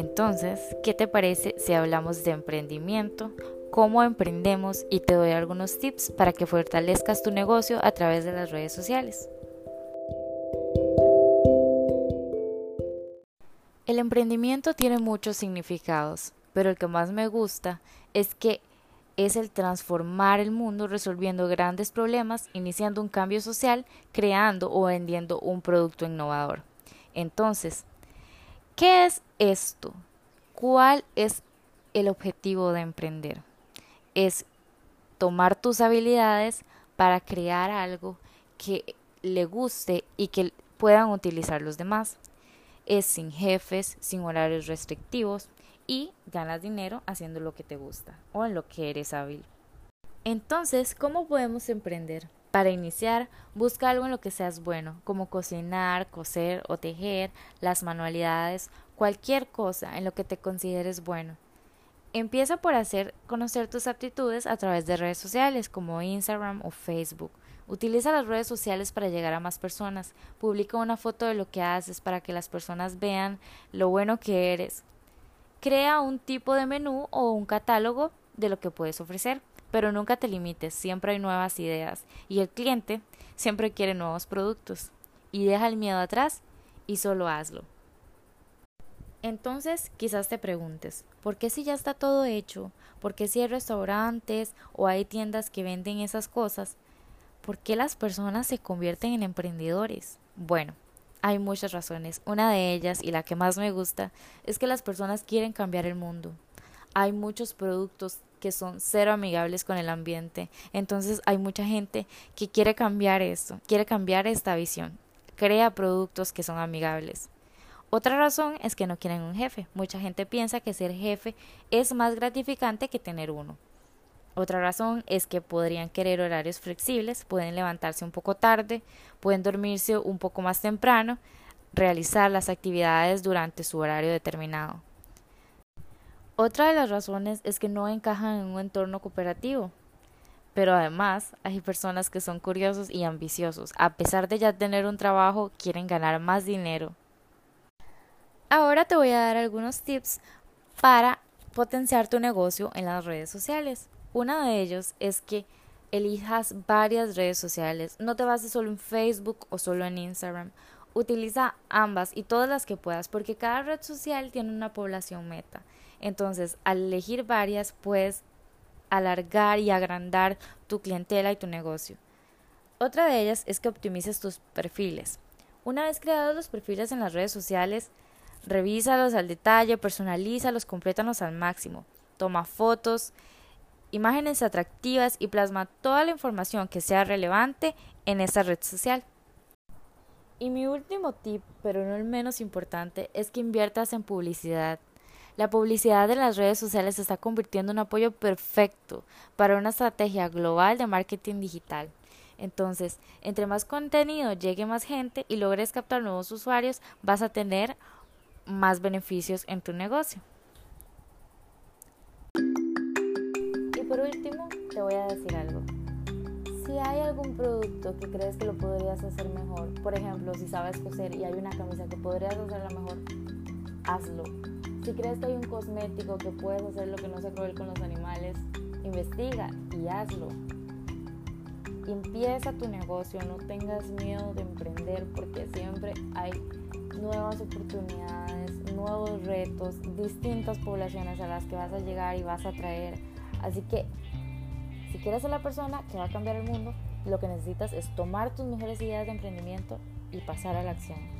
Entonces, ¿qué te parece si hablamos de emprendimiento, cómo emprendemos y te doy algunos tips para que fortalezcas tu negocio a través de las redes sociales? El emprendimiento tiene muchos significados, pero el que más me gusta es que es el transformar el mundo resolviendo grandes problemas, iniciando un cambio social, creando o vendiendo un producto innovador. Entonces, ¿qué es esto? ¿Cuál es el objetivo de emprender? Es tomar tus habilidades para crear algo que le guste y que puedan utilizar los demás. Es sin jefes, sin horarios restrictivos, y ganas dinero haciendo lo que te gusta o en lo que eres hábil. Entonces, ¿cómo podemos emprender? Para iniciar, busca algo en lo que seas bueno, como cocinar, coser o tejer, las manualidades, cualquier cosa en lo que te consideres bueno. Empieza por hacer conocer tus aptitudes a través de redes sociales como Instagram o Facebook. Utiliza las redes sociales para llegar a más personas. Publica una foto de lo que haces para que las personas vean lo bueno que eres. Crea un tipo de menú o un catálogo de lo que puedes ofrecer, pero nunca te limites, siempre hay nuevas ideas y el cliente siempre quiere nuevos productos. Y deja el miedo atrás y solo hazlo. Entonces, quizás te preguntes, ¿por qué si ya está todo hecho? ¿Por qué si hay restaurantes o hay tiendas que venden esas cosas? ¿Por qué las personas se convierten en emprendedores? Bueno, hay muchas razones. Una de ellas, y la que más me gusta, es que las personas quieren cambiar el mundo. Hay muchos productos que son cero amigables con el ambiente. Entonces hay mucha gente que quiere cambiar esto, quiere cambiar esta visión. Crea productos que son amigables. Otra razón es que no quieren un jefe. Mucha gente piensa que ser jefe es más gratificante que tener uno. Otra razón es que podrían querer horarios flexibles, pueden levantarse un poco tarde, pueden dormirse un poco más temprano, realizar las actividades durante su horario determinado. Otra de las razones es que no encajan en un entorno cooperativo. Pero además hay personas que son curiosos y ambiciosos. A pesar de ya tener un trabajo, quieren ganar más dinero. Ahora te voy a dar algunos tips para potenciar tu negocio en las redes sociales. Uno de ellos es que elijas varias redes sociales. No te bases solo en Facebook o solo en Instagram. Utiliza ambas y todas las que puedas porque cada red social tiene una población meta. Entonces, al elegir varias, puedes alargar y agrandar tu clientela y tu negocio. Otra de ellas es que optimices tus perfiles. Una vez creados los perfiles en las redes sociales, revísalos al detalle, personalízalos, complétanos al máximo. Toma fotos, imágenes atractivas y plasma toda la información que sea relevante en esta red social. Y mi último tip, pero no el menos importante, es que inviertas en publicidad. La publicidad de las redes sociales se está convirtiendo en un apoyo perfecto para una estrategia global de marketing digital. Entonces, entre más contenido llegue más gente y logres captar nuevos usuarios, vas a tener más beneficios en tu negocio. por último, te voy a decir algo. Si hay algún producto que crees que lo podrías hacer mejor, por ejemplo, si sabes coser y hay una camisa que podrías hacerla mejor, hazlo. Si crees que hay un cosmético que puedes hacer lo que no se cruel con los animales, investiga y hazlo. Empieza tu negocio, no tengas miedo de emprender porque siempre hay nuevas oportunidades, nuevos retos, distintas poblaciones a las que vas a llegar y vas a traer Así que, si quieres ser la persona que va a cambiar el mundo, lo que necesitas es tomar tus mejores ideas de emprendimiento y pasar a la acción.